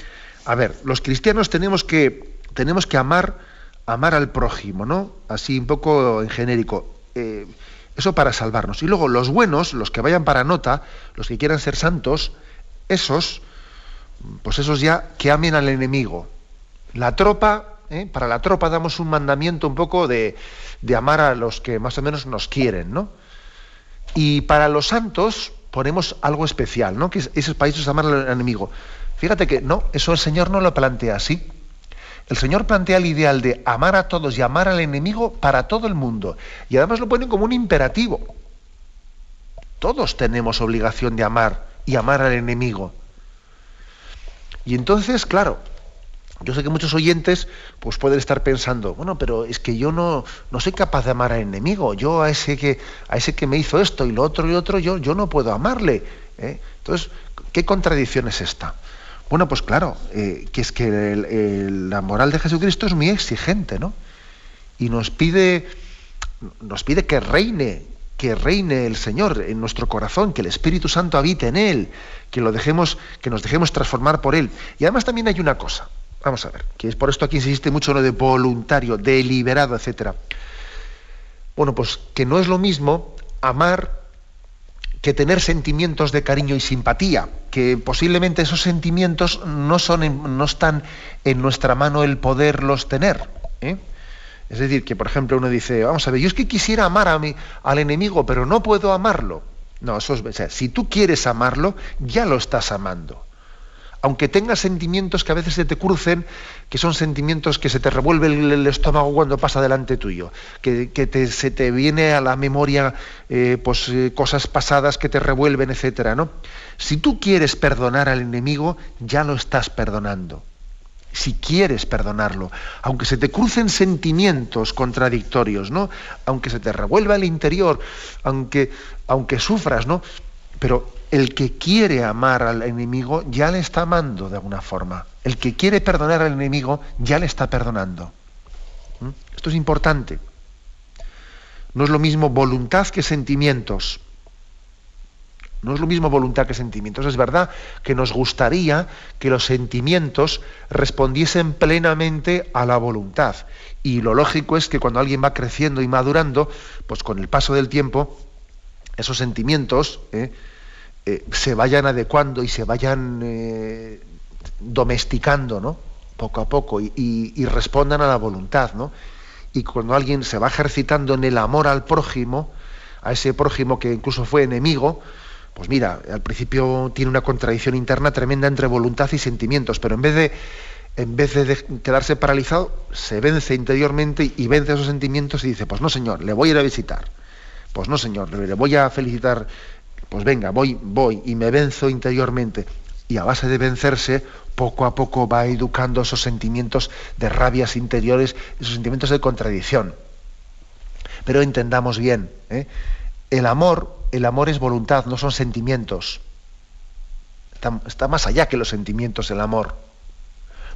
a ver, los cristianos tenemos que, tenemos que amar, amar al prójimo, ¿no? Así un poco en genérico. Eh, eso para salvarnos. Y luego los buenos, los que vayan para nota, los que quieran ser santos, esos, pues esos ya que amen al enemigo. La tropa, ¿eh? para la tropa damos un mandamiento un poco de, de amar a los que más o menos nos quieren, ¿no? Y para los santos ponemos algo especial, ¿no? Que esos países amar al enemigo. Fíjate que no, eso el Señor no lo plantea así. El Señor plantea el ideal de amar a todos y amar al enemigo para todo el mundo. Y además lo pone como un imperativo. Todos tenemos obligación de amar y amar al enemigo. Y entonces, claro, yo sé que muchos oyentes pues pueden estar pensando, bueno, pero es que yo no, no soy capaz de amar al enemigo. Yo a ese que a ese que me hizo esto y lo otro y lo otro, yo, yo no puedo amarle. ¿eh? Entonces, ¿qué contradicción es esta? Bueno, pues claro, eh, que es que la moral de Jesucristo es muy exigente, ¿no? Y nos pide, nos pide que reine, que reine el Señor en nuestro corazón, que el Espíritu Santo habite en él, que lo dejemos, que nos dejemos transformar por él. Y además también hay una cosa. Vamos a ver, que es por esto aquí insiste mucho lo de voluntario, deliberado, etcétera. Bueno, pues que no es lo mismo amar que tener sentimientos de cariño y simpatía, que posiblemente esos sentimientos no, están en nuestra mano el poderlos tener. ¿eh? Es decir, que por ejemplo uno dice, vamos a ver, yo es que quisiera amar a mi, al enemigo, pero no puedo amarlo. No, eso es, si tú quieres amarlo, ya lo estás amando aunque tengas sentimientos que a veces se te crucen, que son sentimientos que se te revuelve el, estómago cuando pasa delante tuyo, que, se te viene a la memoria eh, pues, eh, cosas pasadas que te revuelven, etcétera, ¿no? Si tú quieres perdonar al enemigo, ya lo estás perdonando. Si quieres perdonarlo, aunque se te crucen sentimientos contradictorios, ¿no? Aunque se te revuelva el interior, aunque, aunque sufras, ¿no? Pero el que quiere amar al enemigo ya le está amando de alguna forma. El que quiere perdonar al enemigo ya le está perdonando. ¿Mm? Esto es importante. No es lo mismo voluntad que sentimientos. No es lo mismo voluntad que sentimientos. Es verdad que nos gustaría que los sentimientos respondiesen plenamente a la voluntad. Y lo lógico es que cuando alguien va creciendo y madurando, pues con el paso del tiempo, esos sentimientos, ¿eh? Eh, se vayan adecuando y se vayan eh, domesticando, ¿no? Poco a poco y, respondan a la voluntad, ¿no? Y cuando alguien se va ejercitando en el amor al prójimo, a ese prójimo que incluso fue enemigo, pues mira, al principio tiene una contradicción interna tremenda entre voluntad y sentimientos, pero en vez de en vez de quedarse paralizado, se vence interiormente y vence esos sentimientos y dice, pues no señor, le voy a ir a visitar. Pues no señor, le voy a felicitar pues venga, voy, voy y me venzo interiormente. Y a base de vencerse, poco a poco va educando esos sentimientos de rabias interiores, esos sentimientos de contradicción. Pero entendamos bien, ¿eh? el amor, el amor es voluntad, no son sentimientos. Está, más allá que los sentimientos el amor.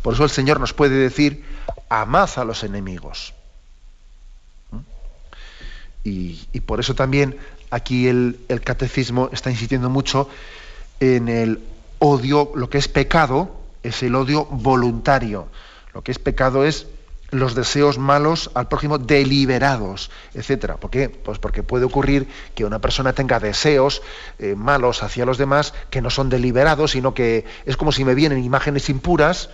Por eso el Señor nos puede decir, amad a los enemigos. ¿Mm? Y, y, por eso también aquí el, catecismo está insistiendo mucho en el odio, lo que es pecado es el odio voluntario. Lo que es pecado es los deseos malos al prójimo deliberados, etcétera. ¿Por qué? Pues porque puede ocurrir que una persona tenga deseos eh, malos hacia los demás que no son deliberados, sino que es como si me vienen imágenes impuras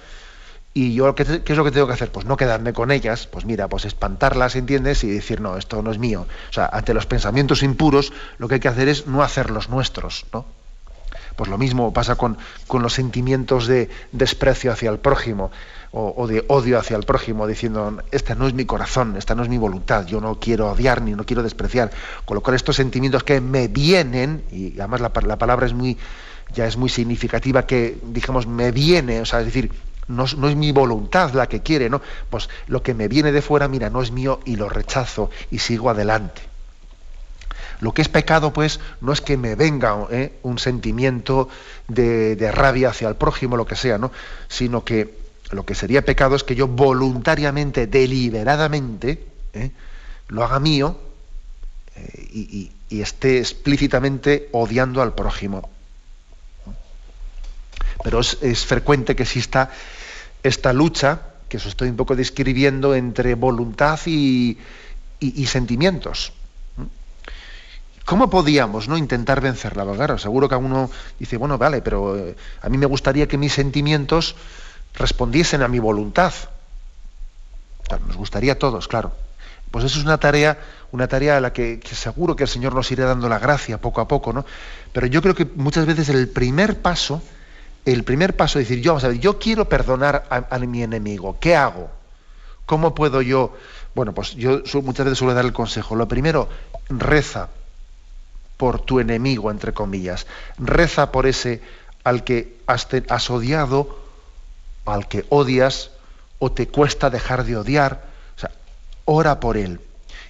y yo, ¿qué, es lo que tengo que hacer? Pues no quedarme con ellas, pues mira, pues espantarlas, ¿entiendes? Y decir, no, esto no es mío. O sea, ante los pensamientos impuros, lo que hay que hacer es no hacerlos nuestros, ¿no? Pues lo mismo pasa con, con los sentimientos de desprecio hacia el prójimo o, de odio hacia el prójimo, diciendo, esta no es mi corazón, esta no es mi voluntad, yo no quiero odiar ni no quiero despreciar. Con lo cual estos sentimientos que me vienen, y además la, la palabra es muy, ya es muy significativa que, digamos, me viene, o sea, es decir, no, es mi voluntad la que quiere, ¿no? Pues lo que me viene de fuera, mira, no es mío y lo rechazo y sigo adelante. Lo que es pecado, pues, no es que me venga ¿eh? un sentimiento de, rabia hacia el prójimo, lo que sea, ¿no? Sino que lo que sería pecado es que yo voluntariamente, deliberadamente, ¿eh? lo haga mío eh, y esté explícitamente odiando al prójimo. Pero es, frecuente que exista esta lucha, que os estoy un poco describiendo, entre voluntad y, sentimientos. ¿Cómo podíamos ¿no? intentar vencerla? Claro, seguro que uno dice, bueno, vale, pero eh, a mí me gustaría que mis sentimientos respondiesen a mi voluntad. Nos gustaría a todos, claro. Pues eso es una tarea, una tarea a la que, que, seguro que el Señor nos irá dando la gracia poco a poco, ¿no? Pero yo creo que muchas veces el primer paso, el primer paso es decir, yo, vamos a ver, yo quiero perdonar a, mi enemigo, ¿qué hago? ¿Cómo puedo yo? Bueno, pues yo muchas veces suelo dar el consejo. Lo primero, reza por tu enemigo, entre comillas. Reza por ese al que has, has, odiado, al que odias, o te cuesta dejar de odiar. O sea, ora por él.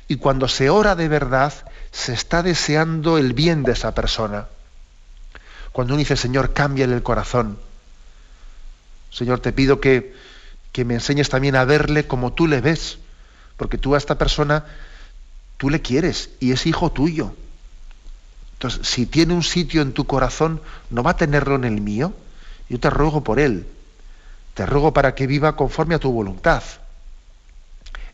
Y cuando se ora de verdad, se está deseando el bien de esa persona. Cuando uno dice, Señor, cámbiale el corazón. Señor, te pido que, que me enseñes también a verle como tú le ves. Porque tú a esta persona, tú le quieres y es hijo tuyo. Entonces, si tiene un sitio en tu corazón, ¿no va a tenerlo en el mío? Yo te ruego por él. Te ruego para que viva conforme a tu voluntad.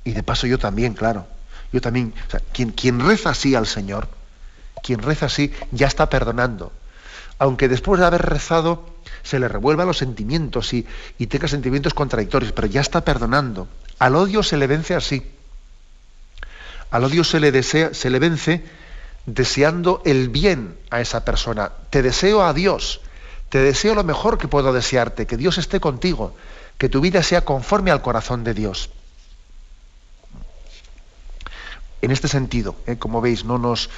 Y de paso yo también, claro. Yo también, quien, quien reza así al Señor, quien reza así, ya está perdonando. Aunque después de haber rezado se le revuelvan los sentimientos y, y tenga sentimientos contradictorios, pero ya está perdonando. Al odio se le vence así. Al odio se le desea, se le vence deseando el bien a esa persona. Te deseo a Dios, te deseo lo mejor que puedo desearte, que Dios esté contigo, que tu vida sea conforme al corazón de Dios. En este sentido, ¿eh? como veis, no nos,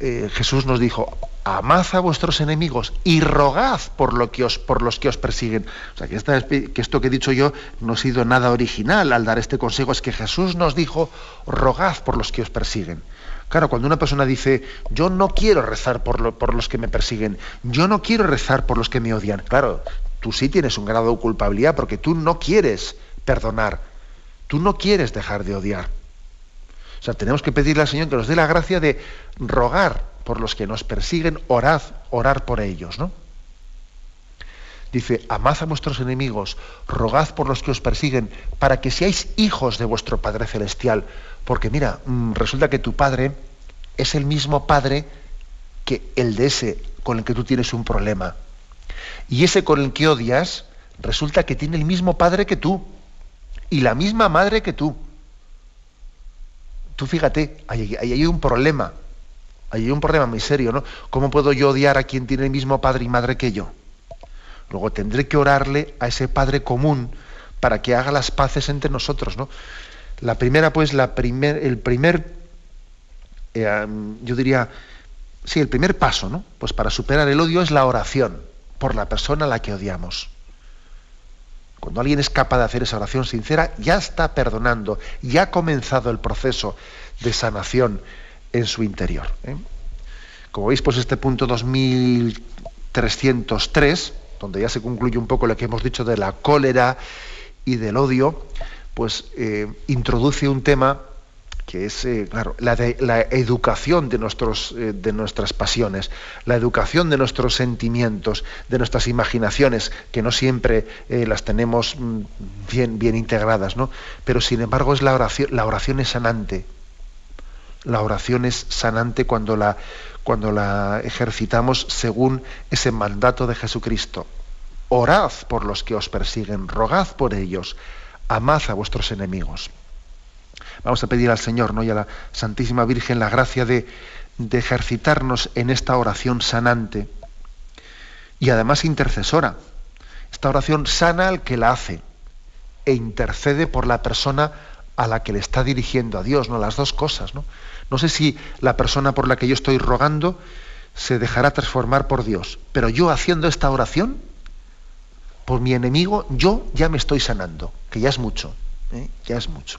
eh, Jesús nos dijo, amad a vuestros enemigos y rogad por, los que os persiguen. O sea, que, esto que he dicho yo no ha sido nada original al dar este consejo, es que Jesús nos dijo, rogad por los que os persiguen. Claro, cuando una persona dice, yo no quiero rezar por, los que me persiguen, yo no quiero rezar por los que me odian, claro, tú sí tienes un grado de culpabilidad porque tú no quieres perdonar, tú no quieres dejar de odiar. O sea, tenemos que pedirle al Señor que nos dé la gracia de rogar por los que nos persiguen, orad, orar por ellos, ¿no? Dice, amad a vuestros enemigos, rogad por los que os persiguen, para que seáis hijos de vuestro Padre Celestial. Porque mira, mm, resulta que tu Padre es el mismo Padre que el de ese con el que tú tienes un problema. Y ese con el que odias, resulta que tiene el mismo Padre que tú y la misma Madre que tú. Tú fíjate, ahí hay, hay, un problema, hay un problema muy serio, ¿no? ¿Cómo puedo yo odiar a quien tiene el mismo Padre y Madre que yo? Luego tendré que orarle a ese Padre común para que haga las paces entre nosotros, ¿no? La primera, pues, la primer, el primer, eh, yo diría, sí, el primer paso, ¿no? Pues para superar el odio es la oración por la persona a la que odiamos. Cuando alguien es capaz de hacer esa oración sincera, ya está perdonando, ya ha comenzado el proceso de sanación en su interior. ¿eh? Como veis, pues este punto 2303 donde ya se concluye un poco lo que hemos dicho de la cólera y del odio, pues eh, introduce un tema que es, eh, claro, la, educación de, nuestros, eh, de nuestras pasiones, la educación de nuestros sentimientos, de nuestras imaginaciones, que no siempre eh, las tenemos mm, bien, bien integradas, ¿no? Pero sin embargo es la oración, la oración es sanante. La oración es sanante cuando la, cuando la ejercitamos según ese mandato de Jesucristo. Orad por los que os persiguen, rogad por ellos, amad a vuestros enemigos. Vamos a pedir al Señor ¿no? y a la Santísima Virgen la gracia de, de ejercitarnos en esta oración sanante y además intercesora. Esta oración sana al que la hace e intercede por la persona a la que le está dirigiendo a Dios, ¿no? Las dos cosas, ¿no? No sé si la persona por la que yo estoy rogando se dejará transformar por Dios. Pero yo haciendo esta oración, por mi enemigo, yo ya me estoy sanando, que ya es mucho, ¿eh? ya es mucho.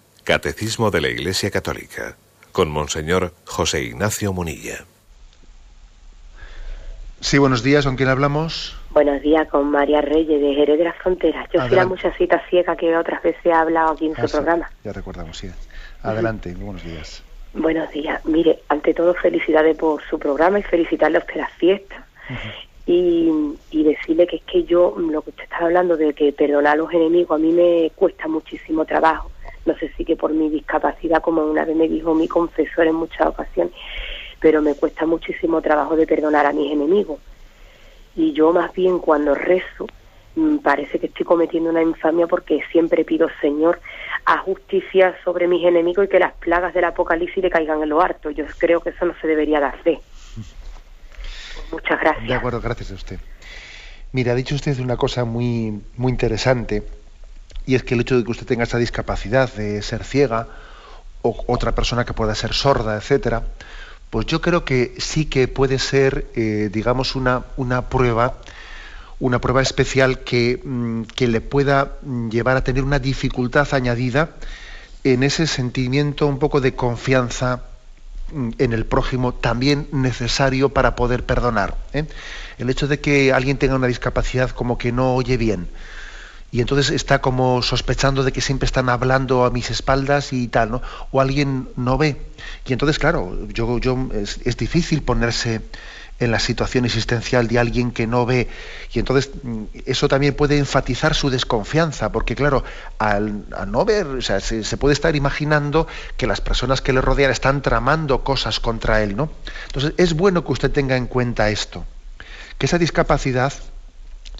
Catecismo de la Iglesia Católica con Monseñor José Ignacio Munilla. Sí, buenos días, ¿con quién hablamos? Buenos días, con María Reyes de Jerez de las Fronteras. Yo soy la muchachita ciega que otras veces he hablado aquí en su programa. Ya recordamos, sí. Adelante, buenos días. Buenos días. Mire, ante todo, felicidades por su programa y felicitarle a usted las fiestas. y, y, decirle que es que yo, lo que usted está hablando de que perdonar a los enemigos, a mí me cuesta muchísimo trabajo no sé si que por mi discapacidad, como una vez me dijo mi confesor en muchas ocasiones, pero me cuesta muchísimo trabajo de perdonar a mis enemigos. Y yo más bien cuando rezo, mm, parece que estoy cometiendo una infamia porque siempre pido, Señor, a justicia sobre mis enemigos y que las plagas del apocalipsis le caigan en lo harto. Yo creo que eso no se debería de hacer. muchas gracias. De acuerdo, gracias a usted. Mira, ha dicho usted una cosa muy, muy interesante y es que el hecho de que usted tenga esa discapacidad de ser ciega o otra persona que pueda ser sorda, etcétera, pues yo creo que sí que puede ser, eh, digamos, una, una prueba, una prueba especial que, mm, que, le pueda llevar a tener una dificultad añadida en ese sentimiento un poco de confianza mm, en el prójimo también necesario para poder perdonar. ¿eh? El hecho de que alguien tenga una discapacidad como que no oye bien, y entonces está como sospechando de que siempre están hablando a mis espaldas y tal, ¿no? O alguien no ve. Y entonces, claro, yo, yo es, difícil ponerse en la situación existencial de alguien que no ve. Y entonces mm, eso también puede enfatizar su desconfianza, porque claro, al, no ver, o sea, se, se, puede estar imaginando que las personas que le rodean están tramando cosas contra él, ¿no? Entonces es bueno que usted tenga en cuenta esto, que esa discapacidad,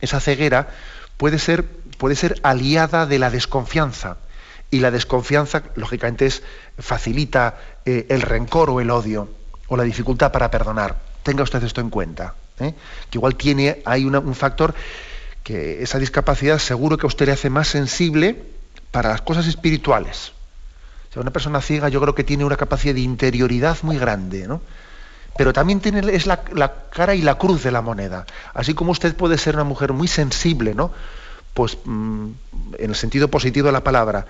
esa ceguera, puede ser puede ser aliada de la desconfianza. Y la desconfianza, lógicamente, es, facilita eh, el rencor o el odio o la dificultad para perdonar. Tenga usted esto en cuenta. ¿eh? Que igual tiene, hay un factor que esa discapacidad seguro que a usted le hace más sensible para las cosas espirituales. O sea, una persona ciega yo creo que tiene una capacidad de interioridad muy grande, ¿no? Pero también tiene, es la, la, cara y la cruz de la moneda. Así como usted puede ser una mujer muy sensible, ¿no? Pues mm, en el sentido positivo de la palabra,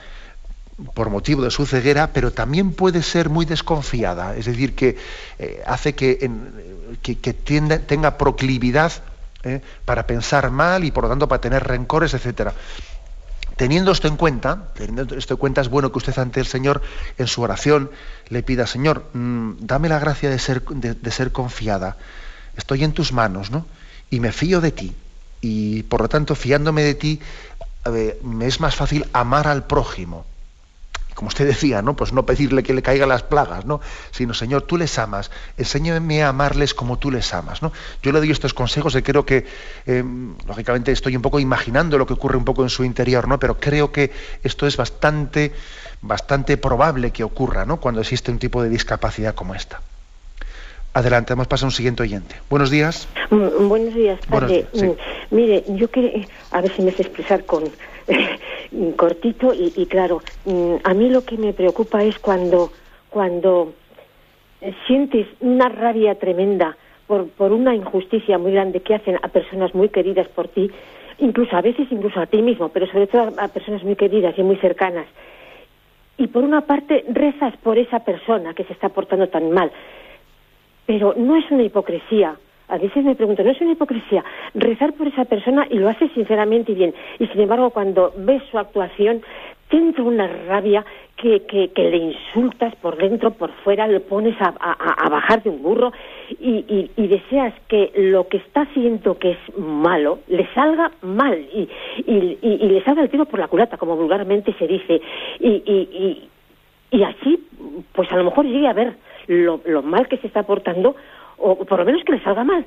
por motivo de su ceguera, pero también puede ser muy desconfiada, es decir, que eh, hace que, tenga proclividad eh, para pensar mal y por lo tanto para tener rencores, etc. Teniendo esto en cuenta, teniendo esto en cuenta, es bueno que usted ante el Señor en su oración le pida, Señor, mm, dame la gracia de ser, de ser confiada, estoy en tus manos, ¿no? Y me fío de ti y por lo tanto, fiándome de ti, me es más fácil amar al prójimo. Como usted decía, ¿no? Pues no pedirle que le caigan las plagas, ¿no? Sino, Señor, tú les amas, enséñame a amarles como tú les amas, ¿no? Yo le doy estos consejos y creo que, em, lógicamente, estoy un poco imaginando lo que ocurre un poco en su interior, ¿no? Pero creo que esto es bastante, bastante probable que ocurra, ¿no? Cuando existe un tipo de discapacidad como esta. Adelante, hemos pasado a un siguiente oyente. Buenos días. Mm, buenos días, padre. Mm, mire, yo quiero, a ver si me sé expresar con cortito y, claro, mm, a mí lo que me preocupa es cuando, cuando sientes una rabia tremenda por, por una injusticia muy grande que hacen a personas muy queridas por ti, incluso a veces incluso a ti mismo, pero sobre todo a personas muy queridas y muy cercanas. Y por una parte rezas por esa persona que se está portando tan mal, pero no es una hipocresía. A veces me pregunto, ¿no es una hipocresía rezar por esa persona y lo haces sinceramente y bien? Y sin embargo, cuando ves su actuación, te entra una rabia que, que, le insultas por dentro, por fuera, le pones a, bajar de un burro y, y, deseas que lo que está haciendo que es malo le salga mal y, y, le salga el tiro por la culata, como vulgarmente se dice. Y, y, así, pues a lo mejor llegue a ver lo, mal que se está portando o por lo menos que le salga mal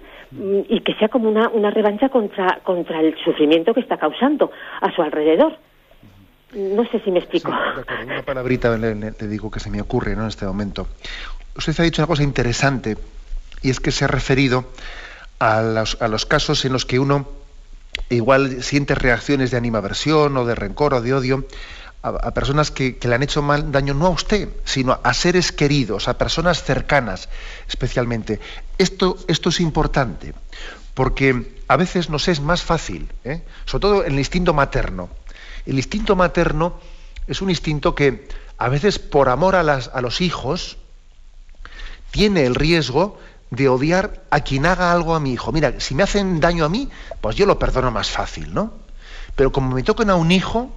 y que sea como una, una revancha contra, contra el sufrimiento que está causando a su alrededor. No sé si me explico. una palabrita le, digo que se me ocurre en este momento. Usted ha dicho una cosa interesante y es que se ha referido a los, a los casos en los que uno igual siente reacciones de animaversión o de rencor o de odio a, personas que, le han hecho mal daño no a usted, sino a seres queridos, a personas cercanas especialmente. Esto, esto es importante, porque a veces nos es más fácil, ¿eh? sobre todo el instinto materno. El instinto materno es un instinto que a veces por amor a, las, a los hijos tiene el riesgo de odiar a quien haga algo a mi hijo. Mira, si me hacen daño a mí, pues yo lo perdono más fácil, ¿no? Pero como me toquen a un hijo,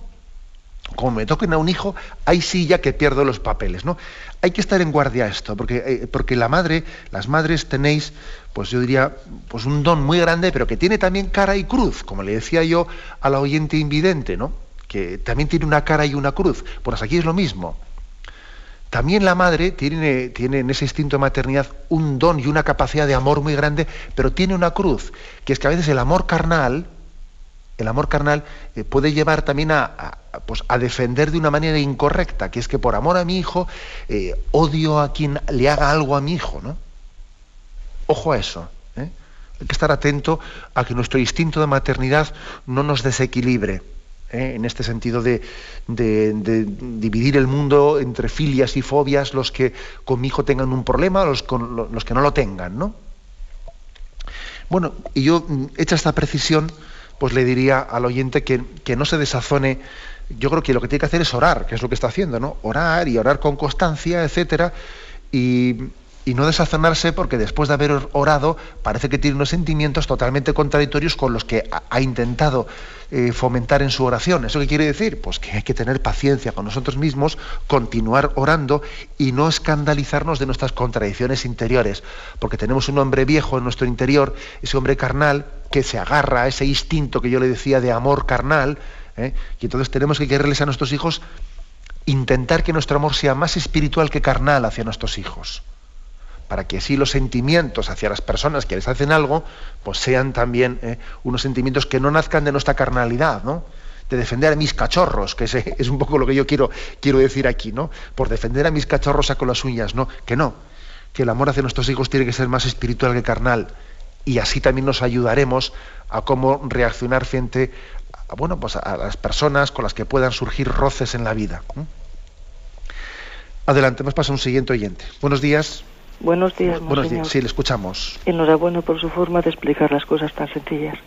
como me toquen a un hijo, ahí sí ya que pierdo los papeles, ¿no? Hay que estar en guardia a esto, porque, eh, porque la madre, las madres tenéis, pues yo diría, pues un don muy grande, pero que tiene también cara y cruz, como le decía yo a la oyente invidente, ¿no? Que también tiene una cara y una cruz. Pues aquí es lo mismo. También la madre tiene, tiene en ese instinto de maternidad un don y una capacidad de amor muy grande, pero tiene una cruz, que es que a veces el amor carnal, el amor carnal eh, puede llevar también a, pues, a, defender de una manera incorrecta, que es que por amor a mi hijo eh, odio a quien le haga algo a mi hijo, ¿no? Ojo a eso. ¿eh? Hay que estar atento a que nuestro instinto de maternidad no nos desequilibre. en este sentido de, dividir el mundo entre filias y fobias, los que con mi hijo tengan un problema, los, los que no lo tengan, ¿no? Bueno, y yo, mm, hecha esta precisión, pues le diría al oyente que, no se desazone. Yo creo que lo que tiene que hacer es orar, que es lo que está haciendo, ¿no? Orar y orar con constancia, etcétera, y, y no desazonarse porque después de haber orado parece que tiene unos sentimientos totalmente contradictorios con los que ha, intentado eh, fomentar en su oración. ¿Eso qué quiere decir? Pues que hay que tener paciencia con nosotros mismos, continuar orando y no escandalizarnos de nuestras contradicciones interiores, porque tenemos un hombre viejo en nuestro interior, ese hombre carnal, que se agarra a ese instinto que yo le decía de amor carnal, ¿eh? y entonces tenemos que quererles a nuestros hijos intentar que nuestro amor sea más espiritual que carnal hacia nuestros hijos, para que así los sentimientos hacia las personas que les hacen algo, pues sean también ¿eh? unos sentimientos que no nazcan de nuestra carnalidad, ¿no? de defender a mis cachorros, que es un poco lo que yo quiero, quiero decir aquí, ¿no? Por defender a mis cachorros saco las uñas, ¿no? Que no, que el amor hacia nuestros hijos tiene que ser más espiritual que carnal y así también nos ayudaremos a cómo reaccionar frente a, bueno, pues a las personas con las que puedan surgir roces en la vida. Adelante, nos pasa un siguiente oyente. Buenos días. Buenos días, Buenos días, sí, le escuchamos. Enhorabuena por su forma de explicar las cosas tan sencillas.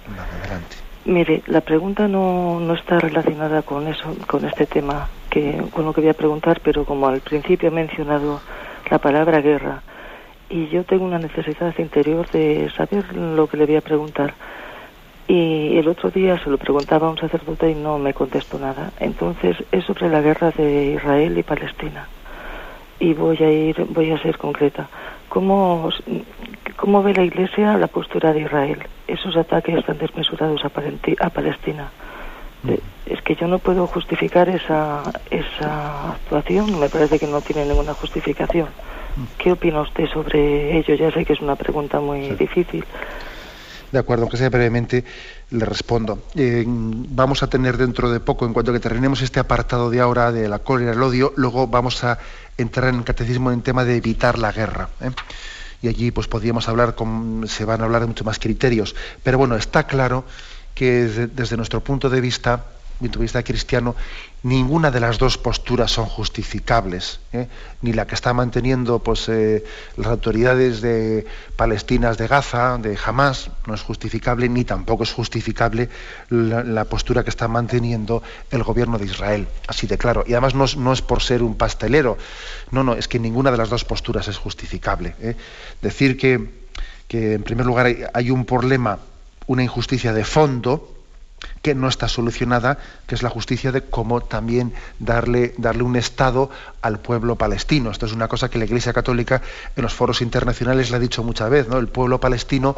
adelante. Mire, la pregunta no, no está relacionada con eso, con este tema, que, con lo que voy a preguntar, pero como al principio he mencionado la palabra guerra, y yo tengo una necesidad interior de saber lo que le voy a preguntar. Y el otro día se lo preguntaba a un sacerdote y no me contestó nada. Entonces es sobre la guerra de Israel y Palestina. Y voy a ir, voy a ser concreta. ¿Cómo, cómo ve la Iglesia la postura de Israel? Esos ataques tan desmesurados a, a Palestina. Mm. Eh, es que yo no puedo justificar esa, esa actuación. Me parece que no tiene ninguna justificación. ¿Qué opina usted sobre ello? Ya sé que es una pregunta muy difícil. De acuerdo, aunque sea brevemente, le respondo. Eh, vamos a tener dentro de poco, en cuanto que terminemos este apartado de ahora de la cólera y el odio, luego vamos a entrar en el catecismo en tema de evitar la guerra. ¿eh? y allí pues podríamos hablar con, se van a hablar de muchos más criterios. Pero bueno, está claro que desde nuestro punto de vista, punto de vista cristiano, ninguna de las dos posturas son justificables, ¿eh? ni la que está manteniendo pues, eh, las autoridades de palestinas de Gaza, de Hamas, no es justificable, ni tampoco es justificable la, postura que está manteniendo el gobierno de Israel, así de claro. Y además no es, no es por ser un pastelero, no, no, es que ninguna de las dos posturas es justificable. ¿eh? Decir que, que, en primer lugar, hay un problema, una injusticia de fondo, que no está solucionada, que es la justicia de cómo también darle, darle un Estado al pueblo palestino. Esto es una cosa que la Iglesia Católica en los foros internacionales le ha dicho muchas veces, ¿no? El pueblo palestino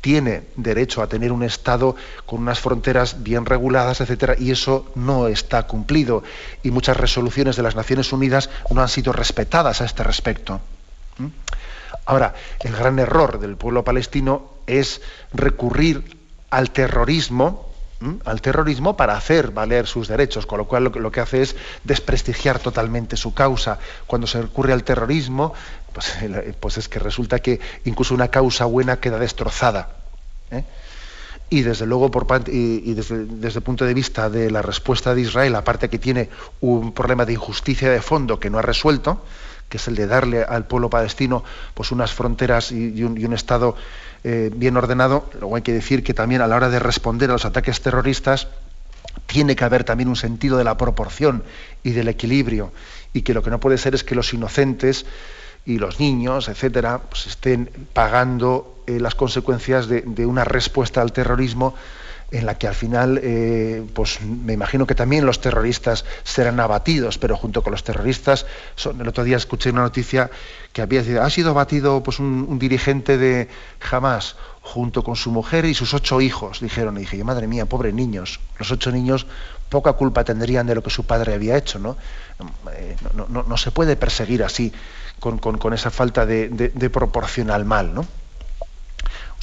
tiene derecho a tener un Estado con unas fronteras bien reguladas, etcétera, y eso no está cumplido. Y muchas resoluciones de las Naciones Unidas no han sido respetadas a este respecto. Ahora, el gran error del pueblo palestino es recurrir al terrorismo al terrorismo para hacer valer sus derechos, con lo cual lo, que hace es desprestigiar totalmente su causa. Cuando se recurre al terrorismo, pues, pues es que resulta que incluso una causa buena queda destrozada. ¿eh? Y desde luego, por, y, desde, el punto de vista de la respuesta de Israel, aparte que tiene un problema de injusticia de fondo que no ha resuelto, que es el de darle al pueblo palestino pues unas fronteras y un Estado eh, bien ordenado, luego hay que decir que también a la hora de responder a los ataques terroristas tiene que haber también un sentido de la proporción y del equilibrio y que lo que no puede ser es que los inocentes y los niños, etcétera, pues estén pagando eh, las consecuencias de, de, una respuesta al terrorismo en la que al final, eh, pues me imagino que también los terroristas serán abatidos, pero junto con los terroristas, el otro día escuché una noticia que había ha sido abatido pues un, dirigente de Hamas junto con su mujer y sus ocho hijos, dijeron, y dije, madre mía, pobres niños, los ocho niños poca culpa tendrían de lo que su padre había hecho, ¿no? Eh, no, se puede perseguir así, con, esa falta de, de proporción al mal, ¿no?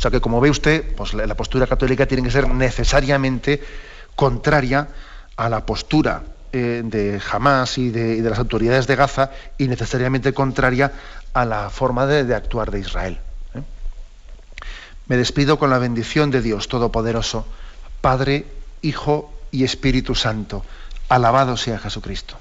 O sea que, como ve usted, pues la, postura católica tiene que ser necesariamente contraria a la postura eh, de Hamas y de, las autoridades de Gaza y necesariamente contraria a la forma de, actuar de Israel. ¿eh? Me despido con la bendición de Dios Todopoderoso, Padre, Hijo y Espíritu Santo. Alabado sea Jesucristo.